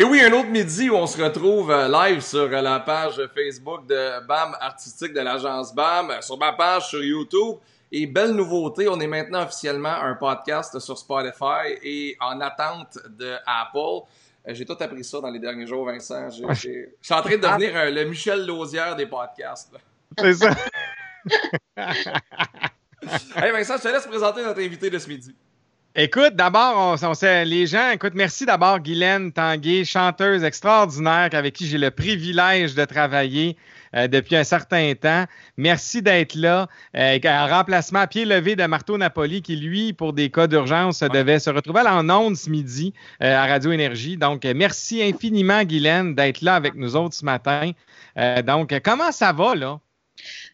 Et oui, un autre midi où on se retrouve euh, live sur euh, la page Facebook de BAM Artistique de l'agence BAM, sur ma page sur YouTube. Et belle nouveauté, on est maintenant officiellement un podcast sur Spotify et en attente de Apple. Euh, j'ai tout appris ça dans les derniers jours, Vincent. Je suis en train de devenir le Michel Lausière des podcasts. C'est ça. hey Vincent, je te laisse présenter notre invité de ce midi. Écoute, d'abord, on, les gens, écoute, merci d'abord Guylaine Tanguay, chanteuse extraordinaire avec qui j'ai le privilège de travailler euh, depuis un certain temps. Merci d'être là. Euh, en remplacement à pied levé de Marteau Napoli, qui, lui, pour des cas d'urgence, devait se retrouver en ondes ce midi euh, à Radio Énergie. Donc, merci infiniment, Guylaine, d'être là avec nous autres ce matin. donc, comment ça va, là?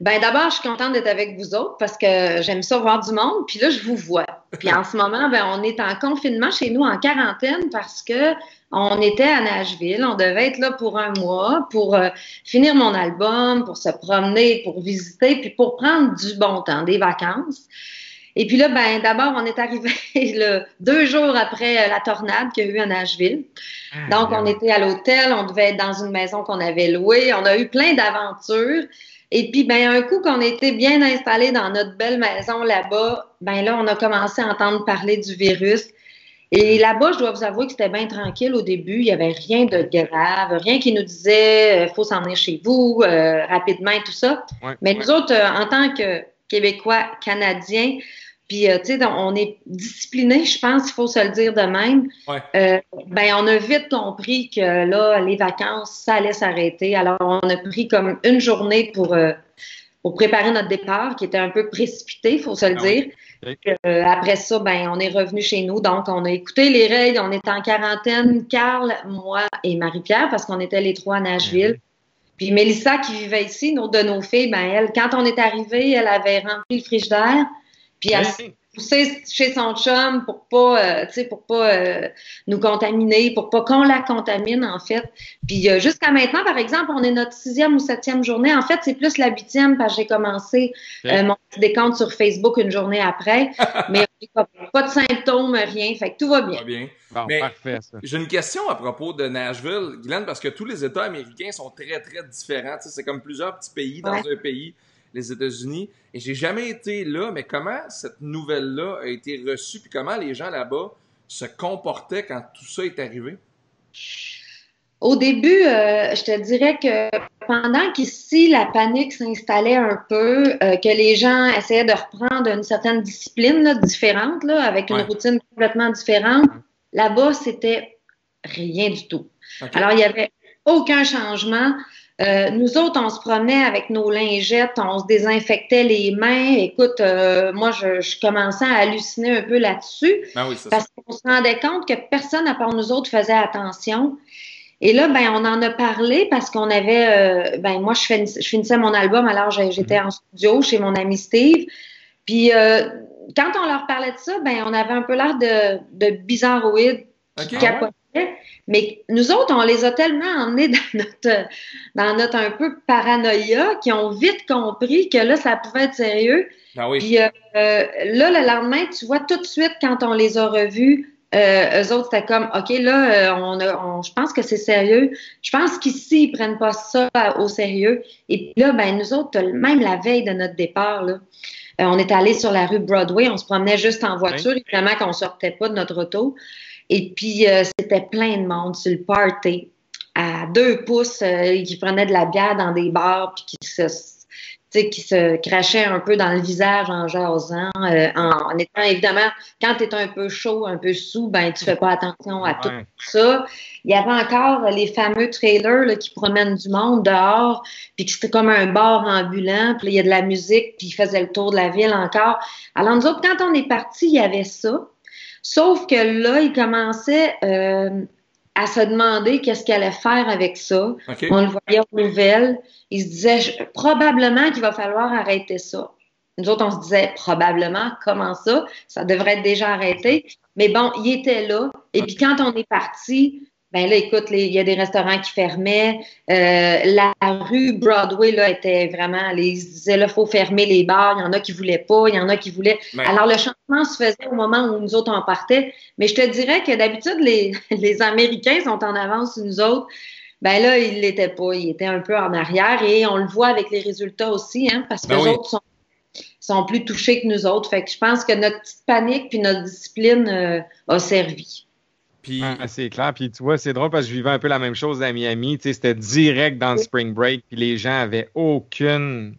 Ben d'abord, je suis contente d'être avec vous autres parce que j'aime ça voir du monde. Puis là, je vous vois. Puis en ce moment, ben, on est en confinement chez nous, en quarantaine, parce que on était à Nashville. On devait être là pour un mois pour euh, finir mon album, pour se promener, pour visiter, puis pour prendre du bon temps, des vacances. Et puis là, ben d'abord, on est arrivé deux jours après la tornade qu'il y a eu à Nashville. Ah, Donc, on était à l'hôtel, on devait être dans une maison qu'on avait louée. On a eu plein d'aventures. Et puis, ben, un coup qu'on était bien installé dans notre belle maison là-bas, ben là, on a commencé à entendre parler du virus. Et là-bas, je dois vous avouer que c'était bien tranquille au début. Il n'y avait rien de grave, rien qui nous disait il euh, faut s'en venir chez vous euh, rapidement et tout ça. Mais nous autres, euh, en tant que Québécois, Canadiens, puis, euh, tu sais, on est discipliné, je pense, il faut se le dire de même. Euh, ben, on a vite compris que là, les vacances, ça allait s'arrêter. Alors, on a pris comme une journée pour, euh, pour préparer notre départ, qui était un peu précipité, il faut se le ah dire. après ça, ben, on est revenu chez nous. Donc, on a écouté les règles. On était en quarantaine, Carl, moi et Marie-Pierre, parce qu'on était les trois à Nashville. Mhm. Puis Mélissa, qui vivait ici, autre de nos filles, ben, elle, quand on est arrivé, elle avait rempli le frigidaire. Puis elle s'est poussée chez son chum pour pas, euh, tu sais, pour pas euh, nous contaminer, pour pas qu'on la contamine, en fait. Puis euh, jusqu'à maintenant, par exemple, on est notre sixième ou septième journée. En fait, c'est plus la huitième parce que j'ai commencé mon décompte sur Facebook une journée après. mais pas de symptômes, rien. Fait que tout va bien. Tout va bien. mais j'ai une question à propos de Nashville, Guylaine, parce que tous les États américains sont très, très différents. C'est comme plusieurs petits pays dans un pays les États-Unis. Et j'ai jamais été là, mais comment cette nouvelle-là a été reçue, puis comment les gens là-bas se comportaient quand tout ça est arrivé? Au début, euh, je te dirais que pendant qu'ici, la panique s'installait un peu, euh, que les gens essayaient de reprendre une certaine discipline différente, là, avec une routine complètement différente, là-bas, c'était rien du tout. Alors, il n'y avait aucun changement. Euh, nous autres, on se promenait avec nos lingettes, on se désinfectait les mains. Écoute, euh, moi, je, commençais à halluciner un peu là-dessus ah parce qu'on se rendait compte que personne à part nous autres faisait attention. Et là, ben, on en a parlé parce qu'on avait, euh, ben, moi, je, je, finissais mon album, alors j'étais en studio chez mon ami Steve. Puis, quand on leur parlait de ça, ben, on avait un peu l'air de, de bizarroïdes qui mais nous autres, on les a tellement emmenés dans notre, dans notre un peu paranoïa qu'ils ont vite compris que là, ça pouvait être sérieux. Ah oui. Puis euh, là, le lendemain, tu vois, tout de suite, quand on les a revus, euh, eux autres, c'était comme, OK, là, euh, on, on je pense que c'est sérieux. Je pense qu'ici, ils prennent pas ça au sérieux. Et puis là, ben, nous autres, même la veille de notre départ, là, euh, on est allé sur la rue Broadway, on se promenait juste en voiture, évidemment qu'on sortait pas de notre auto. Et puis, euh, c'était plein de monde sur le party, à deux pouces, euh, qui prenaient de la bière dans des bars, puis qui se, qui se crachaient un peu dans le visage en jasant, euh, en, étant évidemment, quand tu es un peu chaud, un peu sous, ben tu fais pas attention à tout ça. Il y avait encore les fameux trailers là, qui promènent du monde dehors, puis c'était comme un bar ambulant, puis il y a de la musique, puis ils faisaient le tour de la ville encore. Alors nous autres, quand on est parti, il y avait ça. Sauf que là, il commençait euh, à se demander qu'est-ce qu'il allait faire avec ça. On le voyait aux nouvelles. Il se disait probablement qu'il va falloir arrêter ça. Nous autres, on se disait probablement, comment ça? Ça devrait être déjà arrêté. Mais bon, il était là. Et puis quand on est parti, Ben là, écoute, il y a des restaurants qui fermaient. Euh, la rue Broadway là était vraiment, les, ils disaient là, faut fermer les bars. Il y en a qui voulaient pas, il y en a qui voulaient. Alors le changement se faisait au moment où nous autres en partait. Mais je te dirais que d'habitude les, les Américains sont en avance sur nous autres. Ben là, ils l'étaient pas. Ils étaient un peu en arrière et on le voit avec les résultats aussi, hein, parce que ben les autres sont sont plus touchés que nous autres. Fait que je pense que notre petite panique puis notre discipline euh, a servi. Puis... c'est clair. Puis tu vois, c'est drôle parce que je vivais un peu la même chose à Miami. C'était direct dans le spring break. Puis les gens avaient aucune.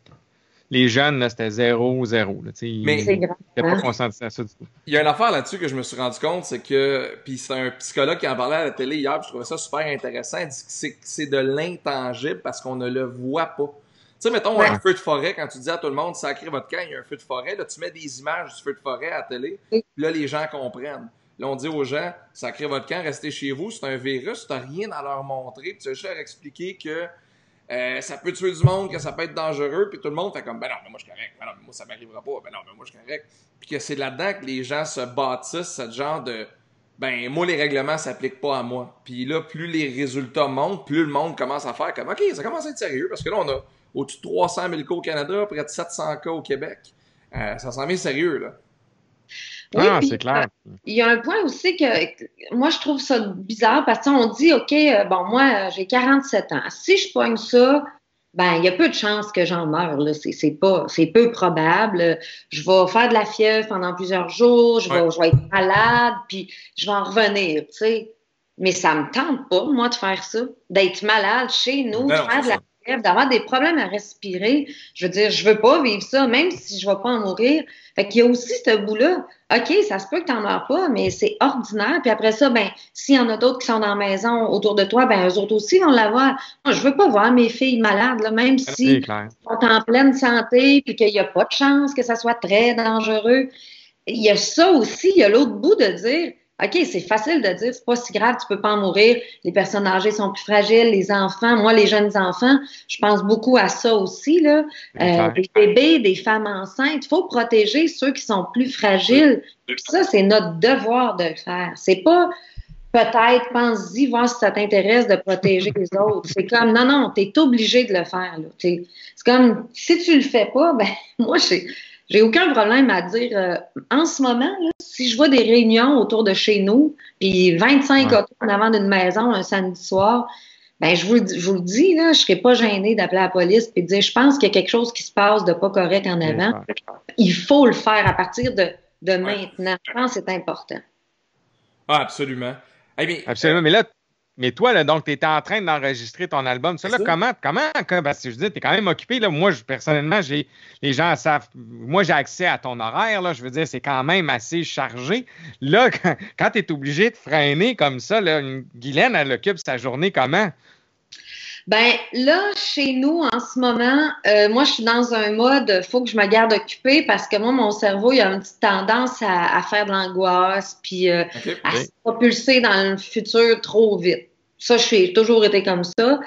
Les jeunes, c'était zéro, zéro. Mais c'est pas hein? consenti à ça du tout. Il y a une affaire là-dessus que je me suis rendu compte, c'est que. Puis c'est un psychologue qui en parlait à la télé hier, puis je trouvais ça super intéressant. Il dit que c'est de l'intangible parce qu'on ne le voit pas. Tu sais, mettons un feu de forêt, quand tu dis à tout le monde, sacrez votre camp, il y a un feu de forêt, là, tu mets des images du feu de forêt à la télé, puis là, les gens comprennent. Là, on dit aux gens, sacrez votre camp, restez chez vous, c'est un virus, t'as rien à leur montrer, puis tu vas juste leur expliquer que euh, ça peut tuer du monde, que ça peut être dangereux, puis tout le monde fait comme, ben non, mais moi je suis correct, ben non, mais moi ça m'arrivera pas, ben non, mais moi je suis correct. Puis que c'est là-dedans que les gens se bâtissent ce genre de, ben moi les règlements s'appliquent pas à moi. Puis là, plus les résultats montent, plus le monde commence à faire comme, ok, ça commence à être sérieux, parce que là on a au-dessus de 300 000 cas au Canada, près de 700 cas au Québec. Euh, ça s'en vient sérieux, là. Oui, ah, c'est clair. Euh, il y a un point aussi que moi, je trouve ça bizarre parce qu'on dit, OK, euh, bon, moi, j'ai 47 ans. Si je pogne ça, ben, il y a peu de chances que j'en meure. C'est pas, c'est peu probable. Je vais faire de la fièvre pendant plusieurs jours. Je vais, je vais être malade, puis je vais en revenir. Tu sais. Mais ça me tente pas, moi, de faire ça, d'être malade chez nous, de faire de la d'avoir des problèmes à respirer. Je veux dire, je veux pas vivre ça, même si je vais pas en mourir. Fait qu'il y a aussi ce bout-là. OK, ça se peut que tu n'en meurs pas, mais c'est ordinaire. Puis après ça, ben, s'il y en a d'autres qui sont dans la maison autour de toi, ben, eux autres aussi vont l'avoir. Moi, je veux pas voir mes filles malades, là, même si elles sont en pleine santé, puis qu'il n'y a pas de chance que ça soit très dangereux. Il y a ça aussi, il y a l'autre bout de dire, OK, c'est facile de dire, c'est pas si grave, tu peux pas en mourir. Les personnes âgées sont plus fragiles, les enfants, moi, les jeunes enfants, je pense beaucoup à ça aussi, là. Euh, des bébés, des femmes enceintes. Il faut protéger ceux qui sont plus fragiles. ça, c'est notre devoir de le faire. C'est pas peut-être, pense-y, voir si ça t'intéresse de protéger les autres. C'est comme, non, non, tu es obligé de le faire. C'est comme, si tu le fais pas, ben, moi, j'ai j'ai aucun problème à dire, euh, en ce moment, si je vois des réunions autour de chez nous, puis 25 autos en avant d'une maison un samedi soir, ben je vous, je vous le dis, là, je serais pas gênée d'appeler la police et de dire, je pense qu'il y a quelque chose qui se passe de pas correct en avant. Il faut le faire à partir de, de maintenant. Je pense que c'est important. Ah, absolument. absolument. Mais là, mais toi, là, donc, tu étais en train d'enregistrer ton album. Ça, là, comment, comment, parce que je dis, tu es quand même occupé. Là. Moi, je, personnellement, j'ai les gens savent. Moi, j'ai accès à ton horaire. Là, je veux dire, c'est quand même assez chargé. Là, quand, tu es obligé de freiner comme ça, là, Guylaine, elle occupe sa journée comment? Ben là, chez nous, en ce moment, euh, moi, je suis dans un mode, faut que je me garde occupée parce que moi, mon cerveau, il a une petite tendance à, faire de l'angoisse, puis euh, à se propulser dans le futur trop vite. Ça, j'ai toujours été comme ça.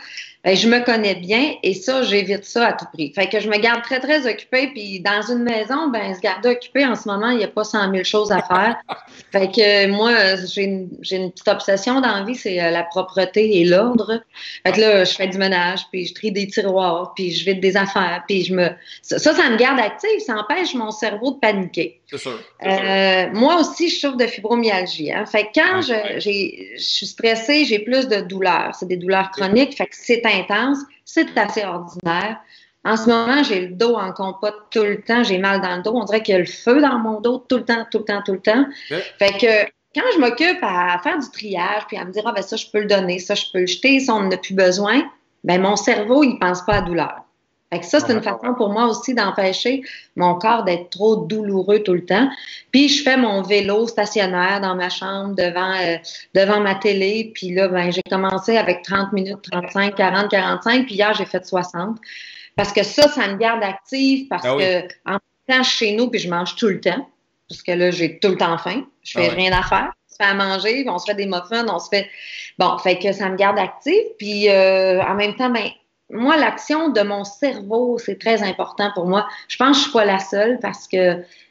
Ben, je me connais bien et ça, j'évite ça à tout prix. Fait que je me garde très, très occupée. Puis dans une maison, ben, se garder occupée en ce moment, il n'y a pas 100 000 choses à faire. fait que moi, j'ai une, une, petite obsession dans la vie, c'est euh, la propreté et l'ordre. Fait que là, je fais du ménage, puis je trie des tiroirs, puis je vide des affaires, puis je me... Ça, ça me garde active, ça empêche mon cerveau de paniquer. C'est sûr. Euh, moi aussi, je souffre de fibromyalgie. Hein. Fait que quand je, je suis stressée, j'ai plus de douleurs. C'est des douleurs chroniques, fait que c'est intense, c'est assez ordinaire. En ce moment, j'ai le dos en compote tout le temps, j'ai mal dans le dos. On dirait qu'il y a le feu dans mon dos tout le temps, tout le temps, tout le temps. Fait que quand je m'occupe à faire du triage, puis à me dire, ah ben ça, je peux le donner, ça, je peux le jeter, ça, on n'en a plus besoin, ben mon cerveau, il pense pas à douleur. Fait que ça, c'est une façon pour moi aussi d'empêcher mon corps d'être trop douloureux tout le temps. Puis je fais mon vélo stationnaire dans ma chambre devant euh, devant ma télé. Puis là, ben, j'ai commencé avec 30 minutes, 35, 40, 45. Puis hier, j'ai fait 60. Parce que ça, ça me garde active parce ah que en temps chez nous, puis je mange tout le temps. Parce que là, j'ai tout le temps faim. Je fais ah rien à faire. On se fait à manger, on se fait des muffins, on se fait. Bon, fait que ça me garde active. Puis euh, en même temps, ben, moi, l'action de mon cerveau, c'est très important pour moi. Je pense que je suis pas la seule parce que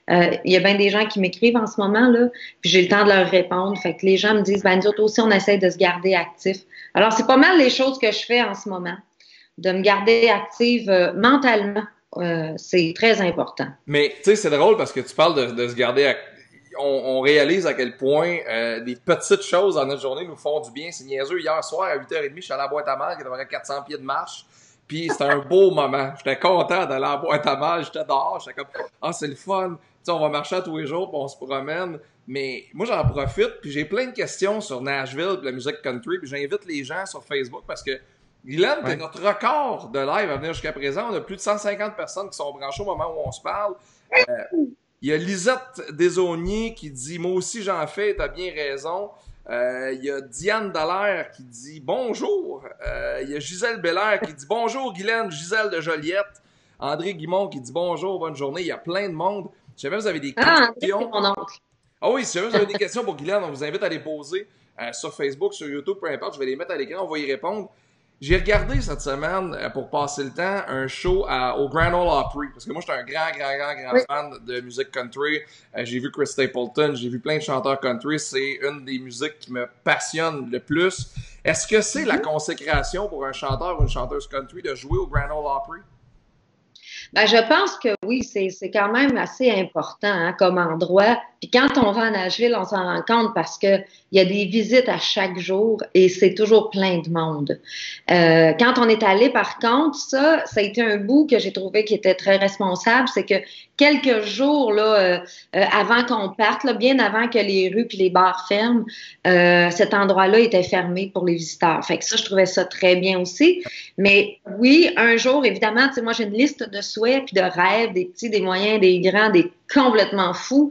euh, il y a bien des gens qui m'écrivent en ce moment, là, puis j'ai le temps de leur répondre. Fait que les gens me disent, ben, nous autres aussi, on essaie de se garder actif. Alors, c'est pas mal les choses que je fais en ce moment, de me garder active euh, mentalement. Euh, c'est très important. Mais, tu sais, c'est drôle parce que tu parles de, de se garder actif on, réalise à quel point euh, des petites choses dans notre journée nous font du bien. C'est niaiseux. Hier soir, à 8h30, je suis allé à la boîte à mal, qui avait 400 pieds de marche. Puis c'était un beau moment. J'étais content d'aller à la boîte à mal. J'étais dehors. J'étais comme, ah, c'est le fun. sais, on va marcher tous les jours, puis on se promène. Mais moi, j'en profite, puis j'ai plein de questions sur Nashville, puis la musique country, puis j'invite les gens sur Facebook parce que Guylaine, ouais. notre record de live à venir jusqu'à présent. On a plus de 150 personnes qui sont branchées au moment où on se parle. Euh, il y a Lisette Desauniers qui dit Moi aussi j'en fais, t'as bien raison. Euh, il y a Diane Dallaire qui dit bonjour. Euh, il y a Gisèle Belair qui dit bonjour Guylaine, Gisèle de Joliette. André Guimont qui dit bonjour, bonne journée. Il y a plein de monde. Si jamais vous avez des ah, questions. Ah oui, si jamais vous avez des questions pour Guylaine, on vous invite à les poser euh, sur Facebook, sur YouTube, peu importe. Je vais les mettre à l'écran, on va y répondre. J'ai regardé cette semaine, euh, pour passer le temps, un show au Grand Ole Opry. Parce que moi, j'étais un grand, grand, grand, grand fan de musique country. Euh, j'ai vu Chris Stapleton, j'ai vu plein de chanteurs country. C'est une des musiques qui me passionne le plus. Est-ce que c'est la mm-hmm. consécration pour un chanteur ou une chanteuse country de jouer au Grand Ole Opry? Ben, je pense que oui, c'est quand même assez important hein, comme endroit. Puis quand on va à Nashville, on s'en rend compte parce que il y a des visites à chaque jour et c'est toujours plein de monde. Euh, quand on est allé, par contre, ça, ça a été un bout que j'ai trouvé qui était très responsable, c'est que quelques jours là, euh, euh, avant qu'on parte, bien avant que les rues puis les bars ferment, cet endroit-là était fermé pour les visiteurs. Fait que ça, je trouvais ça très bien aussi. Mais oui, un jour, évidemment, tu sais, moi j'ai une liste de souhaits puis de rêves, des petits, des moyens, des grands, des complètement fous.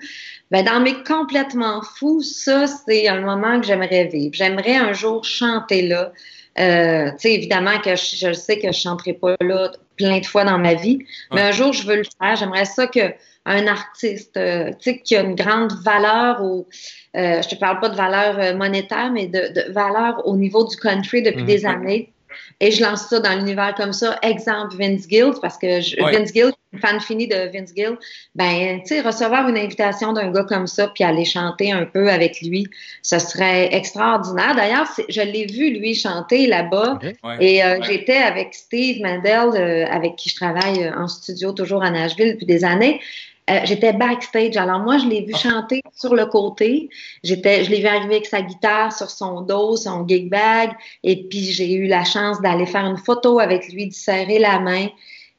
Ben, dans mes complètement fous, ça, c'est un moment que j'aimerais vivre. J'aimerais un jour chanter là. Euh, tu sais, évidemment que je, sais que je chanterai pas là plein de fois dans ma vie, mais un jour, je veux le faire. J'aimerais ça que un artiste, euh, tu sais, qui a une grande valeur au, euh, je te parle pas de valeur euh, monétaire, mais de, de valeur au niveau du country depuis mhm. des années et je lance ça dans l'univers comme ça. Exemple, Vince Gill, parce que je, Vince Gill, fan fini de Vince Gill, ben, tu sais, recevoir une invitation d'un gars comme ça, puis aller chanter un peu avec lui, ce serait extraordinaire. D'ailleurs, je l'ai vu, lui, chanter là-bas. Et euh, j'étais avec Steve Mandel, euh, avec qui je travaille euh, en studio toujours à Nashville depuis des années. Euh, j'étais backstage. Alors moi, je l'ai vu chanter sur le côté. J'étais, je l'ai vu arriver avec sa guitare sur son dos, son gig bag, et puis j'ai eu la chance d'aller faire une photo avec lui, de serrer la main.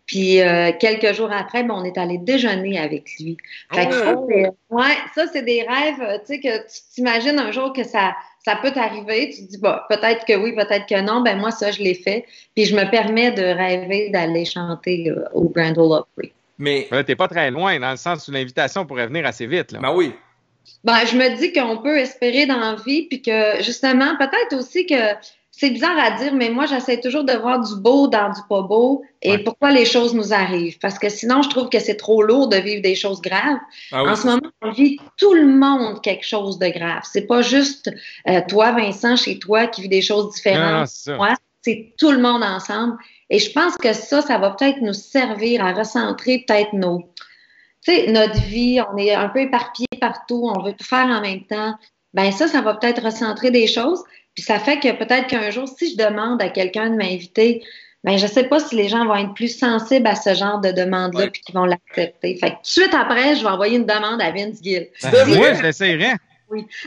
Puis euh, quelques jours après, ben, on est allé déjeuner avec lui. Fait que ça, oh! ouais, ça c'est des rêves, euh, tu sais que tu t'imagines un jour que ça ça peut t'arriver, tu te dis bah peut-être que oui, peut-être que non. Ben moi ça je l'ai fait, puis je me permets de rêver d'aller chanter au Grand Ole Opry. Mais. t'es pas très loin, dans le sens où l'invitation pourrait venir assez vite, là. Ben oui. Ben, je me dis qu'on peut espérer dans la vie, puis que, justement, peut-être aussi que c'est bizarre à dire, mais moi, j'essaie toujours de voir du beau dans du pas beau et pourquoi les choses nous arrivent. Parce que sinon, je trouve que c'est trop lourd de vivre des choses graves. Ah en ce moment, on vit tout le monde quelque chose de grave. C'est pas juste euh, toi, Vincent, chez toi, qui vit des choses différentes. Moi, c'est tout le monde ensemble. Et je pense que ça, ça va peut-être nous servir à recentrer peut-être nos, tu sais, notre vie. On est un peu éparpillé partout, on veut tout faire en même temps. Ben ça, ça va peut-être recentrer des choses. Puis ça fait que peut-être qu'un jour, si je demande à quelqu'un de m'inviter, ben je sais pas si les gens vont être plus sensibles à ce genre de demande-là puis qu'ils vont l'accepter. Fait que tout de suite après, je vais envoyer une demande à Vince Gill. Ben, moi, je l'essayerais.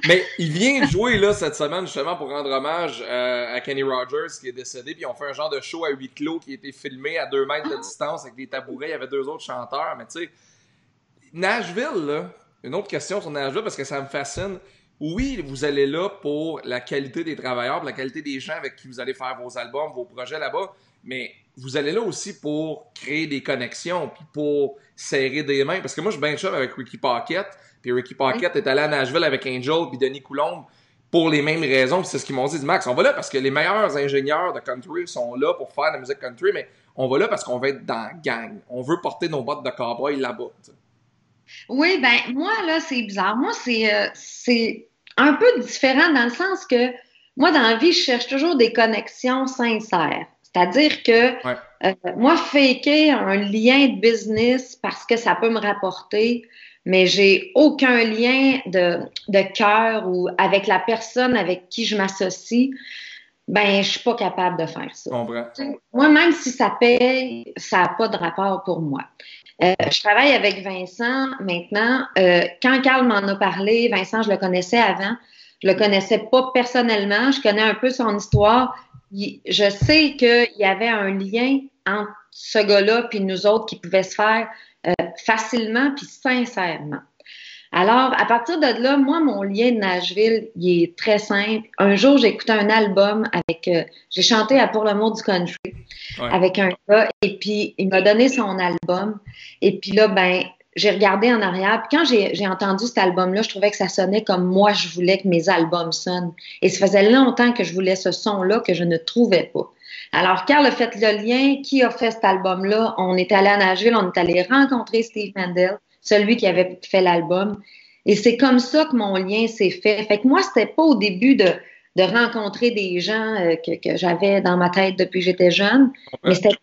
Mais il vient jouer là cette semaine justement pour rendre hommage euh, à Kenny Rogers qui est décédé. Puis on fait un genre de show à huis clos qui a été filmé à deux mètres de distance avec des tabourets. Il y avait deux autres chanteurs. Mais tu sais, Nashville, là, une autre question sur Nashville parce que ça me fascine. Oui, vous allez là pour la qualité des travailleurs, pour la qualité des gens avec qui vous allez faire vos albums, vos projets là-bas. Mais vous allez là aussi pour créer des connexions, puis pour serrer des mains. Parce que moi, je suis bien avec Ricky Pocket. Puis Ricky Pocket est allé à Nashville avec Angel puis Denis Coulombe pour les mêmes raisons. C'est ce qu'ils m'ont dit. Max, on va là parce que les meilleurs ingénieurs de country sont là pour faire de la musique country, mais on va là parce qu'on veut être dans la gang. On veut porter nos bottes de cowboy là-bas. Oui, ben moi, là, c'est bizarre. Moi, c'est, euh, c'est un peu différent dans le sens que moi, dans la vie, je cherche toujours des connexions sincères. C'est-à-dire que euh, moi, faker un lien de business parce que ça peut me rapporter, mais j'ai aucun lien de, de cœur ou avec la personne avec qui je m'associe, ben je suis pas capable de faire ça. Moi, même si ça paye, ça n'a pas de rapport pour moi. Euh, je travaille avec Vincent maintenant. Euh, quand Carl m'en a parlé, Vincent, je le connaissais avant. Je le connaissais pas personnellement. Je connais un peu son histoire. Je sais qu'il y avait un lien entre ce gars-là puis nous autres qui pouvait se faire euh, facilement puis sincèrement. Alors, à partir de là, moi, mon lien de Nashville, il est très simple. Un jour, j'ai écouté un album avec, euh, j'ai chanté à Pour l'amour du country avec un gars, et puis il m'a donné son album. Et puis là, ben, j'ai regardé en arrière. Puis quand j'ai entendu cet album-là, je trouvais que ça sonnait comme moi, je voulais que mes albums sonnent. Et ça faisait longtemps que je voulais ce son-là que je ne trouvais pas. Alors, Carl a fait le lien. Qui a fait cet album-là? On est allé à Nashville, on est allé rencontrer Steve Mandel celui qui avait fait l'album. Et c'est comme ça que mon lien s'est fait. Fait que moi, c'était pas au début de, de rencontrer des gens euh, que, que j'avais dans ma tête depuis que j'étais jeune, mais c'était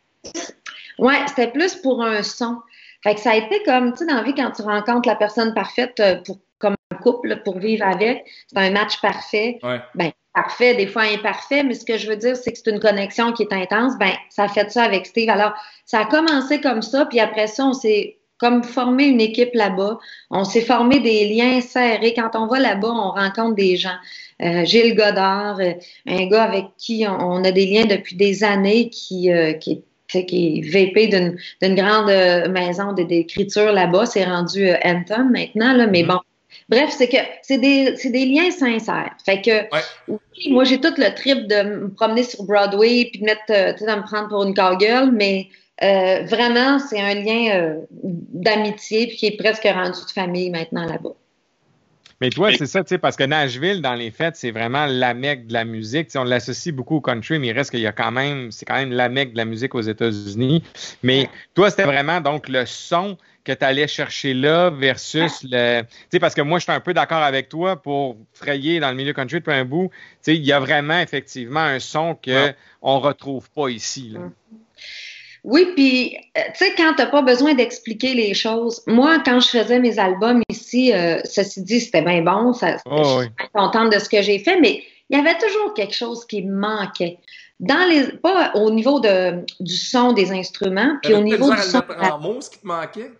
ouais, c'était plus pour un son. Fait que ça a été comme, tu sais, dans la vie, quand tu rencontres la personne parfaite euh, pour, comme un couple, pour vivre avec, c'est un match parfait. Ouais. Ben, parfait, des fois imparfait, mais ce que je veux dire, c'est que c'est une connexion qui est intense. Ben, ça a fait ça avec Steve. Alors, ça a commencé comme ça, puis après ça, on s'est comme former une équipe là-bas. On s'est formé des liens serrés. Quand on va là-bas, on rencontre des gens. Euh, Gilles Godard, euh, un gars avec qui on, a des liens depuis des années, qui, euh, qui, qui est VP d'une grande euh, maison d'écriture là-bas. C'est rendu Anthem maintenant, là, mais mm-hmm. bon. Bref, c'est que c'est des, des liens sincères. Fait que moi j'ai tout le trip de me promener sur Broadway puis de mettre, de me prendre pour une cowgirl, mais euh, vraiment, c'est un lien euh, d'amitié puis qui est presque rendu de famille maintenant là-bas. Mais toi, c'est ça, tu sais, parce que Nashville, dans les fêtes, c'est vraiment la mecque de la musique. on l'associe beaucoup au country, mais il reste qu'il y a quand même, c'est quand même la mecque de la musique aux États-Unis. Mais toi, c'était vraiment donc le son que tu allais chercher là versus le. Tu sais, parce que moi, je suis un peu d'accord avec toi pour frayer dans le milieu country depuis un bout. Tu sais, il y a vraiment effectivement un son qu'on ne retrouve pas ici. Là. Oui, puis euh, tu sais, quand t'as pas besoin d'expliquer les choses, moi, quand je faisais mes albums ici, euh, ceci dit, c'était bien bon, ça, oh, je suis contente de ce que j'ai fait, mais il y avait toujours quelque chose qui manquait. Dans les, pas au niveau de, du son des instruments, puis au niveau du son. En mots, ce qui te manquait?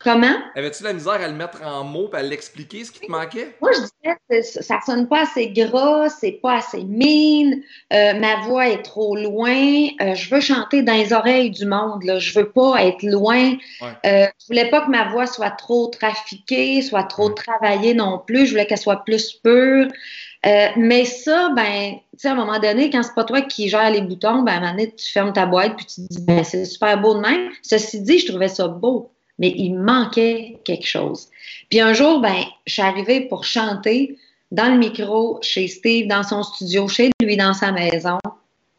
Comment? Avais-tu la misère à le mettre en mots et à l'expliquer ce qui te manquait? Moi, je disais, ça sonne pas assez gras, c'est pas assez mine, euh, ma voix est trop loin, euh, je veux chanter dans les oreilles du monde, là. je veux pas être loin. Euh, je voulais pas que ma voix soit trop trafiquée, soit trop travaillée non plus, je voulais qu'elle soit plus pure. Euh, mais ça, ben, tu sais, à un moment donné, quand c'est pas toi qui gère les boutons, ben, à un moment donné, tu fermes ta boîte puis tu te dis, ben, c'est super beau de même. Ceci dit, je trouvais ça beau mais il manquait quelque chose. Puis un jour, ben, je suis arrivée pour chanter dans le micro chez Steve, dans son studio, chez lui, dans sa maison.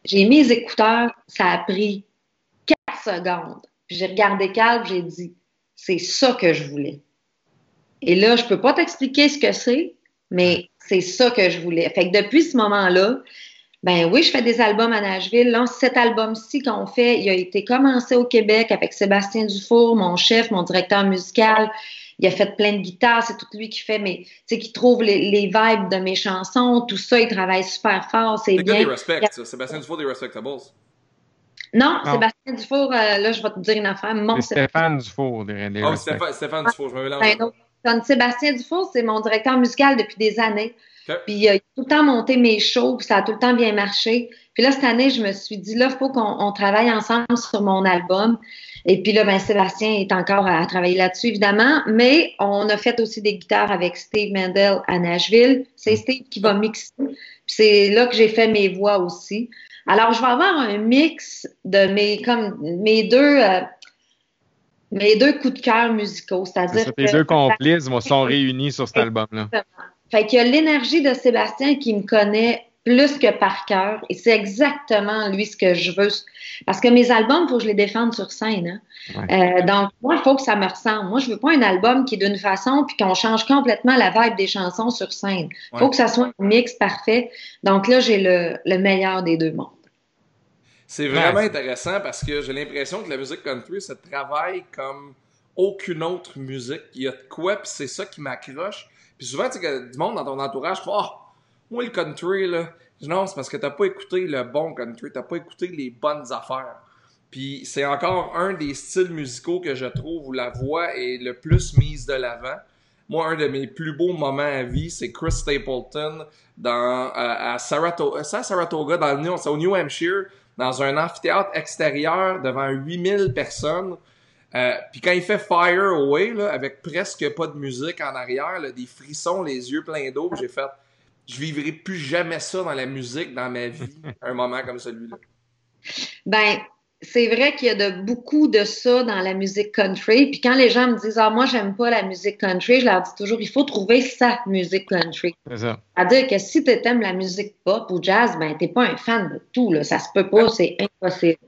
J'ai mis les écouteurs, ça a pris quatre secondes. Puis j'ai regardé Cal, j'ai dit, c'est ça que je voulais. Et là, je peux pas t'expliquer ce que c'est, mais c'est ça que je voulais. Fait que depuis ce moment-là, ben oui, je fais des albums à Nashville. Là, cet album-ci qu'on fait, il a été commencé au Québec avec Sébastien Dufour, mon chef, mon directeur musical. Il a fait plein de guitares, c'est tout lui qui fait, mais tu sais, qui trouve les, les, vibes de mes chansons, tout ça, il travaille super fort, c'est bien. Respect, Sébastien Dufour des Respectables. Non, Sébastien Dufour, euh, là, je vais te dire une affaire. Mon Stéphane Dufour des, des Oh, Stéphane, Stéphane Dufour, je me mélange. Ben, Sébastien Dufour, c'est mon directeur musical depuis des années. Puis il a tout le temps monté mes shows, puis ça a tout le temps bien marché. Puis là, cette année, je me suis dit, là, il faut qu'on travaille ensemble sur mon album. Et puis là, ben, Sébastien est encore à, travailler là-dessus, évidemment. Mais on a fait aussi des guitares avec Steve Mendel à Nashville. C'est Steve qui va mixer. Puis c'est là que j'ai fait mes voix aussi. Alors, je vais avoir un mix de mes, comme, mes deux, euh, mes deux coups de cœur musicaux. C'est-à-dire que. deux complices sont réunis sur cet album-là. Fait qu'il y a l'énergie de Sébastien qui me connaît plus que par cœur. Et c'est exactement lui ce que je veux. Parce que mes albums, il faut que je les défende sur scène. Hein. Euh, donc, moi, il faut que ça me ressemble. Moi, je veux pas un album qui est d'une façon puis qu'on change complètement la vibe des chansons sur scène. Il faut que ça soit un mix parfait. Donc là, j'ai le, le meilleur des deux mondes. C'est vraiment intéressant parce que j'ai l'impression que la musique country se travaille comme aucune autre musique. Il y a de quoi, puis c'est ça qui m'accroche. Puis souvent, tu sais, que du monde dans ton entourage, oh, moi, le country, là, non, c'est parce que t'as pas écouté le bon country, t'as pas écouté les bonnes affaires. Puis c'est encore un des styles musicaux que je trouve où la voix est le plus mise de l'avant. Moi, un de mes plus beaux moments à vie, c'est Chris Stapleton dans, euh, à, Saratoga, à Saratoga, dans le, au New Hampshire, dans un amphithéâtre extérieur devant 8000 personnes. Euh, puis quand il fait Fire Away, là, avec presque pas de musique en arrière, des frissons, les yeux pleins d'eau, j'ai fait, je vivrai plus jamais ça dans la musique dans ma vie, un moment comme celui-là. Ben, c'est vrai qu'il y a de, beaucoup de ça dans la musique country. Puis quand les gens me disent Ah, moi, j'aime pas la musique country, je leur dis toujours il faut trouver sa musique country. C'est ça. C'est-à-dire que si tu aimes la musique pop ou jazz, ben, t'es pas un fan de tout. Là. Ça se peut pas, c'est impossible.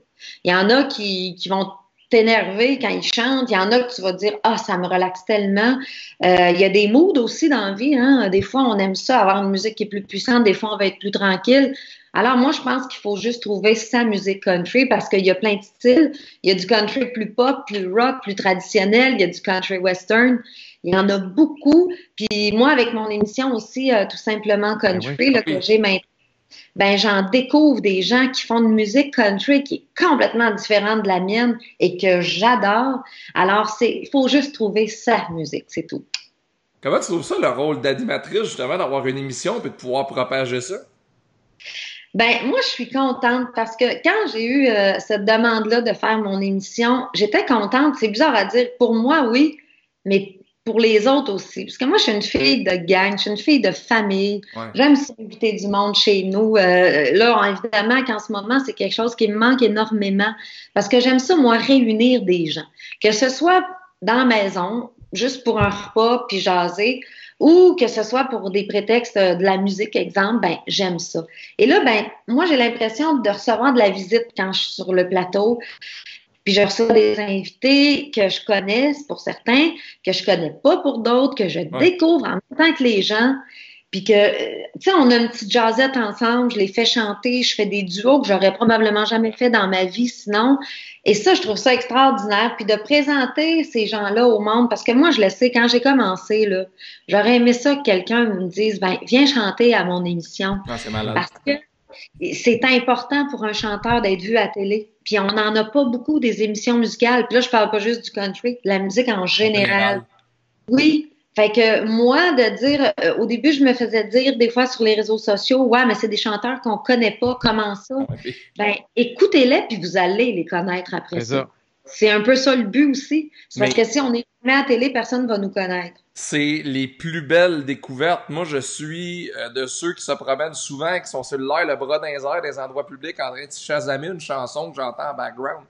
Il y en a qui, qui vont t'énerver quand ils chantent. Il y en a que tu vas dire Ah, ça me relaxe tellement. Euh, il y a des moods aussi dans la vie. Hein? Des fois, on aime ça, avoir une musique qui est plus puissante. Des fois, on va être plus tranquille. Alors, moi, je pense qu'il faut juste trouver sa musique country parce qu'il y a plein de styles. Il y a du country plus pop, plus rock, plus traditionnel. Il y a du country western. Il y en a beaucoup. Puis moi, avec mon émission aussi, euh, tout simplement ben country, là, que j'ai maintenant, ben j'en découvre des gens qui font une musique country qui est complètement différente de la mienne et que j'adore. Alors, c'est, il faut juste trouver sa musique, c'est tout. Comment tu trouves ça, le rôle d'animatrice, justement, d'avoir une émission et de pouvoir propager ça? Ben moi, je suis contente parce que quand j'ai eu euh, cette demande-là de faire mon émission, j'étais contente. C'est bizarre à dire. Pour moi, oui, mais pour les autres aussi. Parce que moi, je suis une fille de gang, je suis une fille de famille. J'aime inviter du monde chez nous. Euh, là, évidemment qu'en ce moment, c'est quelque chose qui me manque énormément parce que j'aime ça, moi, réunir des gens. Que ce soit dans la maison, juste pour un repas, puis jaser, ou que ce soit pour des prétextes de la musique, exemple, ben j'aime ça. Et là, ben moi j'ai l'impression de recevoir de la visite quand je suis sur le plateau. Puis je reçois des invités que je connais pour certains, que je connais pas pour d'autres, que je découvre en même temps que les gens. Puis que, euh, tu sais, on a une petite jazzette ensemble, je les fais chanter, je fais des duos que j'aurais probablement jamais fait dans ma vie sinon. Et ça, je trouve ça extraordinaire. Puis de présenter ces gens-là au monde, parce que moi, je le sais, quand j'ai commencé, là, j'aurais aimé ça que quelqu'un me dise, ben, viens chanter à mon émission. Ah, c'est malade. Parce que c'est important pour un chanteur d'être vu à télé. Puis on n'en a pas beaucoup des émissions musicales. Puis là, je parle pas juste du country, la musique en général. Oui, fait que moi, de dire, euh, au début, je me faisais dire des fois sur les réseaux sociaux, ouais, mais c'est des chanteurs qu'on connaît pas, comment ça? Ben, écoutez-les, puis vous allez les connaître après ça. C'est un peu ça le but aussi. Parce que si on est à la télé, personne ne va nous connaître. C'est les plus belles découvertes. Moi, je suis euh, de ceux qui se promènent souvent, qui sont cellulaires, le bras dans les airs, des endroits publics, en train de chasamer une chanson que j'entends en background.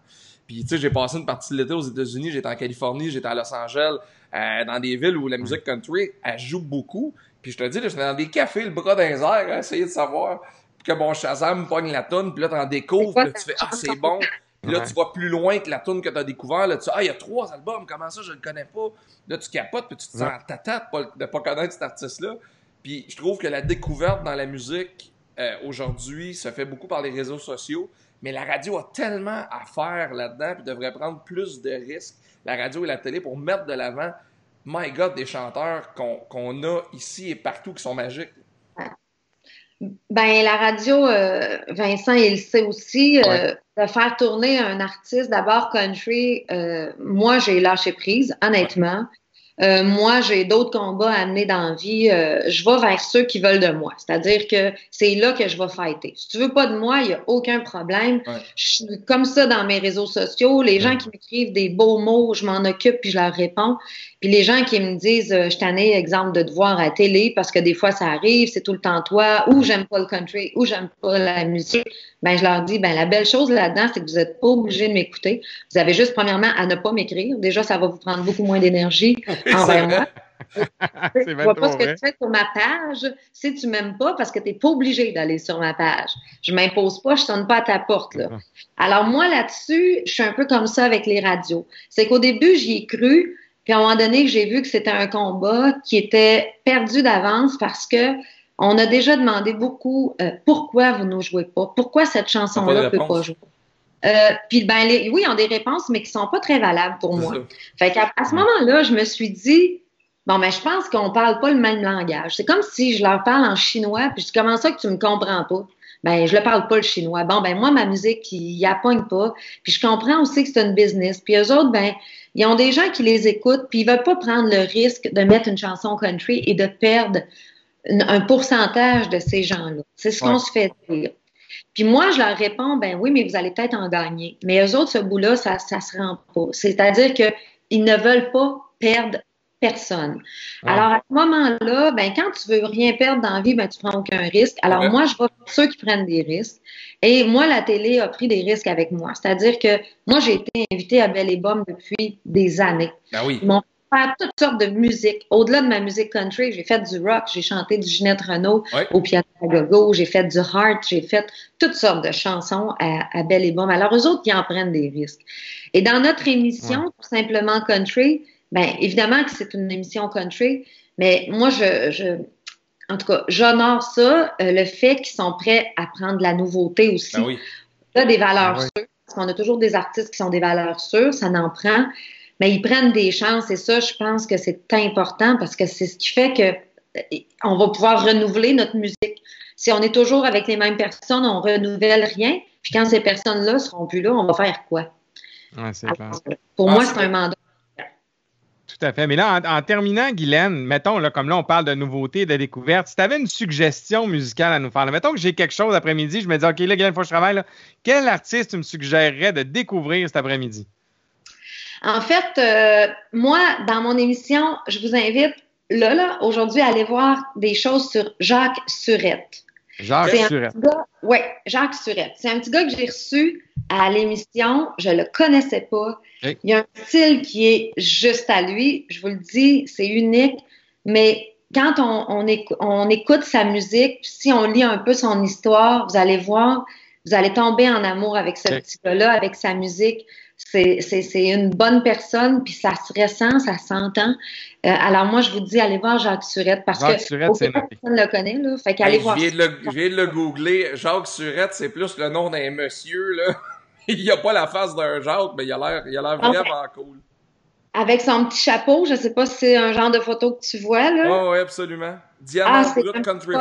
Puis, tu sais, j'ai passé une partie de l'été aux États-Unis, j'étais en Californie, j'étais à Los Angeles. Euh, dans des villes où la musique country, elle joue beaucoup. Puis je te dis, j'étais dans des cafés, le bras dans les airs, à essayer de savoir. Puis que bon, Shazam pogne la toune, puis là, t'en découvres, puis là, tu fais « Ah, c'est bon! » Là, tu vas plus loin que la toune que t'as découvert. Là, tu dis « Ah, il y a trois albums, comment ça, je le connais pas? » Là, tu capotes, puis tu te sens tata de pas connaître cet artiste-là. Puis je trouve que la découverte dans la musique, euh, aujourd'hui, se fait beaucoup par les réseaux sociaux. Mais la radio a tellement à faire là-dedans, puis devrait prendre plus de risques la radio et la télé pour mettre de l'avant, my God, des chanteurs qu'on a ici et partout qui sont magiques. Ben, la radio, euh, Vincent, il sait aussi, euh, de faire tourner un artiste d'abord country. Euh, moi, j'ai lâché prise, honnêtement. Euh, moi, j'ai d'autres combats à amener dans la vie. Euh, je vais vers ceux qui veulent de moi. C'est-à-dire que c'est là que je vais fighter. Si tu veux pas de moi, il n'y a aucun problème. Je suis comme ça dans mes réseaux sociaux. Les gens qui m'écrivent des beaux mots, je m'en occupe puis je leur réponds. Puis les gens qui me disent, euh, je t'en ai exemple de te voir à télé parce que des fois ça arrive, c'est tout le temps toi, ou j'aime pas le country, ou j'aime pas la musique ben je leur dis, ben la belle chose là-dedans, c'est que vous n'êtes pas obligé de m'écouter. Vous avez juste, premièrement, à ne pas m'écrire. Déjà, ça va vous prendre beaucoup moins d'énergie envers moi. Je vois pas ce que tu fais sur ma page? Si tu m'aimes pas parce que tu n'es pas obligé d'aller sur ma page. Je m'impose pas, je sonne pas à ta porte. Là. Alors moi là-dessus, je suis un peu comme ça avec les radios. C'est qu'au début, j'y ai cru, puis à un moment donné, j'ai vu que c'était un combat qui était perdu d'avance parce que on a déjà demandé beaucoup euh, pourquoi vous ne jouez pas, pourquoi cette chanson-là ne peut pas jouer? Euh, puis ben, les, oui, ils ont des réponses, mais qui sont pas très valables pour moi. Fait qu'à à ce moment-là, je me suis dit, bon, mais je pense qu'on parle pas le même langage. C'est comme si je leur parle en chinois, puis je dis, comment ça que tu me comprends pas? Ben, je le parle pas le chinois. Bon, ben, moi, ma musique, ils y appogne pas. Puis je comprends aussi que c'est une business. Puis eux autres, ben, ils ont des gens qui les écoutent, puis ils veulent pas prendre le risque de mettre une chanson country et de perdre un pourcentage de ces gens-là. C'est ce qu'on se fait dire. Puis moi, je leur réponds, ben oui, mais vous allez peut-être en gagner. Mais eux autres, ce bout-là, ça, ça se rend pas. C'est-à-dire qu'ils ne veulent pas perdre personne. Alors, à ce moment-là, ben, quand tu veux rien perdre dans la vie, ben, tu prends aucun risque. Alors, moi, je vais pour ceux qui prennent des risques. Et moi, la télé a pris des risques avec moi. C'est-à-dire que moi, j'ai été invitée à Belle et Bomme depuis des années. Ben oui faire toutes sortes de musique. Au-delà de ma musique country, j'ai fait du rock, j'ai chanté du Ginette Renault au piano à gogo, j'ai fait du heart, j'ai fait toutes sortes de chansons à, à Belle et Bon. Alors, eux autres, ils en prennent des risques. Et dans notre émission, tout simplement country, ben évidemment que c'est une émission country, mais moi, je, je en tout cas, j'honore ça, euh, le fait qu'ils sont prêts à prendre la nouveauté aussi. Ben oui. Là, des valeurs ben sûres, parce qu'on a toujours des artistes qui sont des valeurs sûres, ça n'en prend mais ils prennent des chances et ça, je pense que c'est important parce que c'est ce qui fait que euh, on va pouvoir renouveler notre musique. Si on est toujours avec les mêmes personnes, on renouvelle rien. Puis quand ces personnes-là seront plus là, on va faire quoi? pour moi, c'est un mandat. Tout à fait. Mais là, en, terminant, Guylaine, mettons, là, comme là, on parle de nouveautés, de découvertes, si tu avais une suggestion musicale à nous faire, mettons que j'ai quelque chose après-midi, je me dis, OK, là, Guylaine, il faut que je travaille. Quel artiste tu me suggérerais de découvrir cet après-midi? En fait, euh, moi, dans mon émission, je vous invite là, là, aujourd'hui, à aller voir des choses sur Jacques Surette. Jacques Surette. Oui, Jacques Surette. C'est un petit gars que j'ai reçu à l'émission. Je le connaissais pas. Il y a un style qui est juste à lui. Je vous le dis, c'est unique. Mais quand on, on, écoute sa musique, si on lit un peu son histoire, vous allez voir, vous allez tomber en amour avec ce petit gars-là, avec sa musique c'est une bonne personne, puis ça se ressent, ça s'entend. Euh, alors moi, je vous dis, allez voir Jacques Surette, parce que Surette, personne ne le connaît. Là, fait qu'allez voir. Je viens, de le, je viens de le googler. Jacques Surette, c'est plus le nom d'un monsieur. Là. il a pas la face d'un Jacques, mais il a l'air vraiment cool. Avec son petit chapeau, je sais pas si c'est un genre de photo que tu vois. là. Oh, oui, absolument. Diamant ah, Country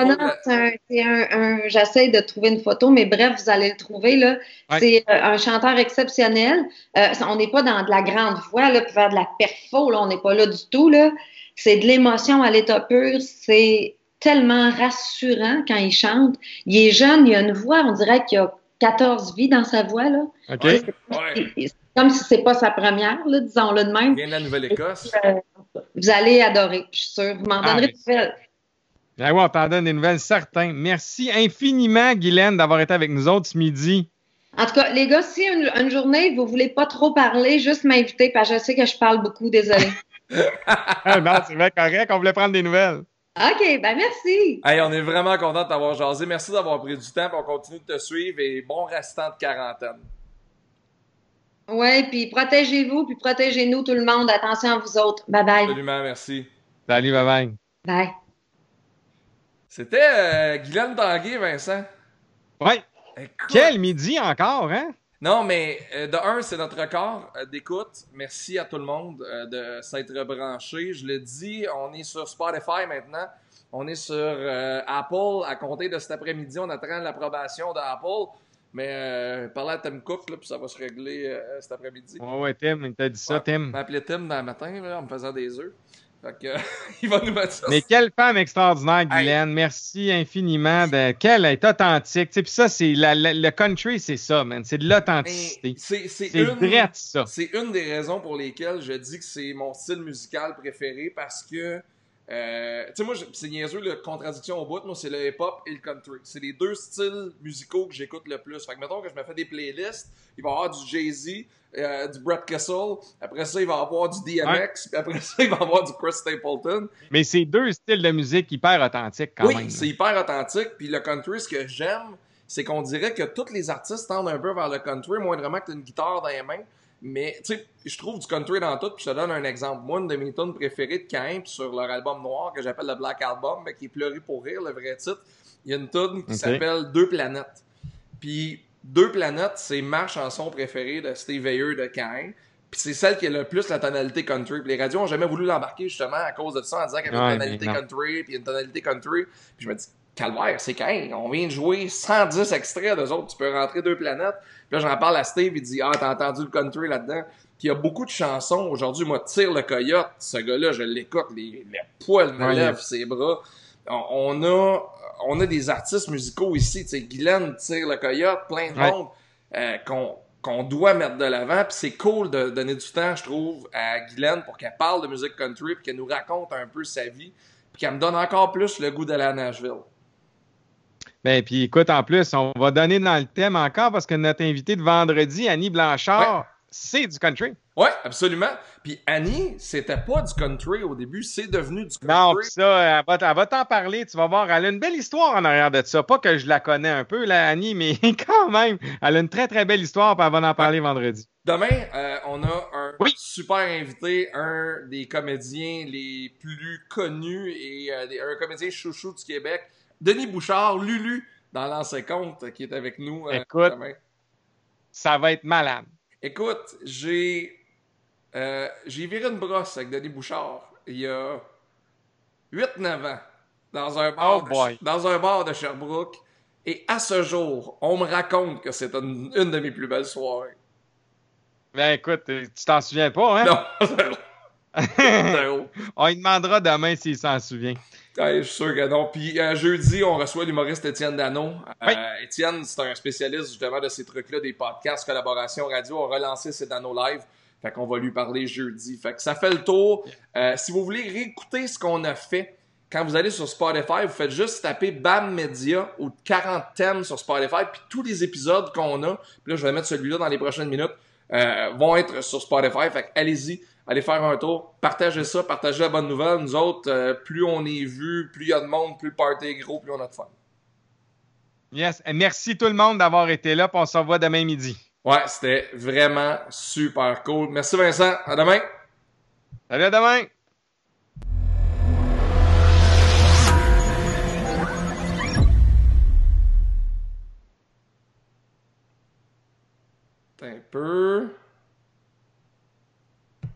C'est un, un, J'essaie de trouver une photo, mais bref, vous allez le trouver. là. C'est euh, un chanteur exceptionnel. Euh, on n'est pas dans de la grande voix, là, pour faire de la perfo, là, on n'est pas là du tout. là. C'est de l'émotion à l'état pur. C'est tellement rassurant quand il chante. Il est jeune, il a une voix, on dirait qu'il a 14 vies dans sa voix. Là. OK. C'est comme si c'est pas sa première, disons-le de même. Vient de la Nouvelle-Écosse. Euh, vous allez adorer, je suis sûre. Vous m'en donnerez des nouvelles. Ben oui, on t'en donne des nouvelles, certains. Merci infiniment, Guylaine, d'avoir été avec nous autres ce midi. En tout cas, les gars, si une, journée, vous voulez pas trop parler, juste m'inviter, parce que je sais que je parle beaucoup, désolé. non, c'est vrai, correct, on voulait prendre des nouvelles. OK, ben merci. Hey, on est vraiment content de t'avoir jasé. Merci d'avoir pris du temps, on continue de te suivre et bon restant de quarantaine. Oui, puis protégez-vous, puis protégez-nous tout le monde. Attention à vous autres. Bye bye. Absolument, merci. Salut, bye bye. Bye. C'était euh, Guylaine Tanguay, Vincent. Oui. Quel midi encore, hein? Non, mais euh, de un, c'est notre record euh, d'écoute. Merci à tout le monde euh, de s'être branché. Je le dis, on est sur Spotify maintenant. On est sur Apple. À compter de cet après-midi, on attend l'approbation d'Apple. Mais parler à Tim Cook, là, puis ça va se régler cet après-midi. Ouais, ouais, Tim, il t'a dit ça, Tim. Il m'a appelé Tim dans le matin là, en me faisant des œufs. il va nous mettre ça. Mais quelle femme extraordinaire, Guylaine. Merci infiniment. De... Quelle est authentique. Puis ça, c'est le country, c'est ça, man. C'est de l'authenticité. C'est une... ça. C'est une des raisons pour lesquelles je dis que c'est mon style musical préféré parce que euh, tu sais, moi, c'est niaiseux, la contradiction au bout. Moi, c'est le hip-hop et le country. C'est les deux styles musicaux que j'écoute le plus. Fait que, mettons que je me fais des playlists, il va y avoir du Jay-Z, euh, du Brett Kessel, après ça, il va y avoir du DMX, puis après ça, il va y avoir du Chris Stapleton. Mais c'est deux styles de musique hyper authentiques, quand même. Oui, c'est hyper authentique. Puis le country, ce que j'aime, c'est qu'on dirait que tous les artistes tendent un peu vers le country, moindrement que tu une guitare dans les mains. Mais, tu sais, je trouve du country dans tout, puis je te donne un exemple. Moi, une de mes tunes préférées de Cain, sur leur album noir, que j'appelle le Black Album, mais qui est Pleuré pour rire, le vrai titre, il y a une tune qui s'appelle Deux planètes. Puis, Deux planètes, c'est ma chanson préférée de Steve Ayer de Cain. Puis c'est celle qui a le plus la tonalité country. Puis les radios ont jamais voulu l'embarquer justement à cause de ça en disant qu'il y avait une tonalité country, puis une tonalité country. Puis je me dis, calvaire, c'est Cain. On vient de jouer 110 extraits d'eux autres. Tu peux rentrer deux planètes. Puis là, j'en parle à Steve, il dit, ah, t'as entendu le country là-dedans? Puis il y a beaucoup de chansons. Aujourd'hui, moi, Tire le coyote, ce gars-là, je l'écoute, les, les poils me lèvent ses bras. On, a on a des artistes musicaux ici, tu sais, Guylaine tire le coyote, plein de monde euh, qu'on doit mettre de l'avant. Puis c'est cool de donner du temps, je trouve, à Guylaine pour qu'elle parle de musique country, puis qu'elle nous raconte un peu sa vie, puis qu'elle me donne encore plus le goût d'aller à Nashville. Ben, puis écoute, en plus, on va donner dans le thème encore parce que notre invité de vendredi, Annie Blanchard, c'est du country. Oui, absolument. Puis Annie, c'était pas du country au début, c'est devenu du country. Non, ça, elle va, va t'en parler, tu vas voir. Elle a une belle histoire en arrière de ça. Pas que je la connais un peu, là, Annie, mais quand même, elle a une très, très belle histoire, puis elle va en parler vendredi. Demain, euh, on a un super invité, un des comédiens les plus connus et euh, un comédien chouchou du Québec, Denis Bouchard, Lulu, dans l'ancien compte, qui est avec nous euh, Écoute, Ça va être malade. Écoute, j'ai euh, j'ai viré une brosse avec Denis Bouchard il y a 8-9 ans dans un, bar oh de, dans un bar de Sherbrooke. Et à ce jour, on me raconte que c'est une, de mes plus belles soirées. Ben écoute, tu t'en souviens pas, hein? Non, on lui demandera demain s'il s'en souvient. Je suis sûr que non. Puis euh, jeudi, on reçoit l'humoriste Étienne Dano. Euh, Étienne, c'est un spécialiste justement de ces trucs-là, des podcasts, collaboration radio. On a relancé ses Dano Live. Fait qu'on va lui parler jeudi. Fait que ça fait le tour. Euh, si vous voulez réécouter ce qu'on a fait, quand vous allez sur Spotify, vous faites juste taper BAM Media ou 40 thèmes sur Spotify, puis tous les épisodes qu'on a, puis là je vais mettre celui-là dans les prochaines minutes, euh, vont être sur Spotify. Fait que allez-y, allez faire un tour, partagez ça, partagez la bonne nouvelle. Nous autres, euh, plus on est vu, plus il y a de monde, plus le party est gros, plus on a de fun. Yes, merci tout le monde d'avoir été là, puis on se revoit demain midi. Ouais, c'était vraiment super cool. Merci Vincent. À demain. Salut à demain.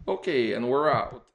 OK, and we're out.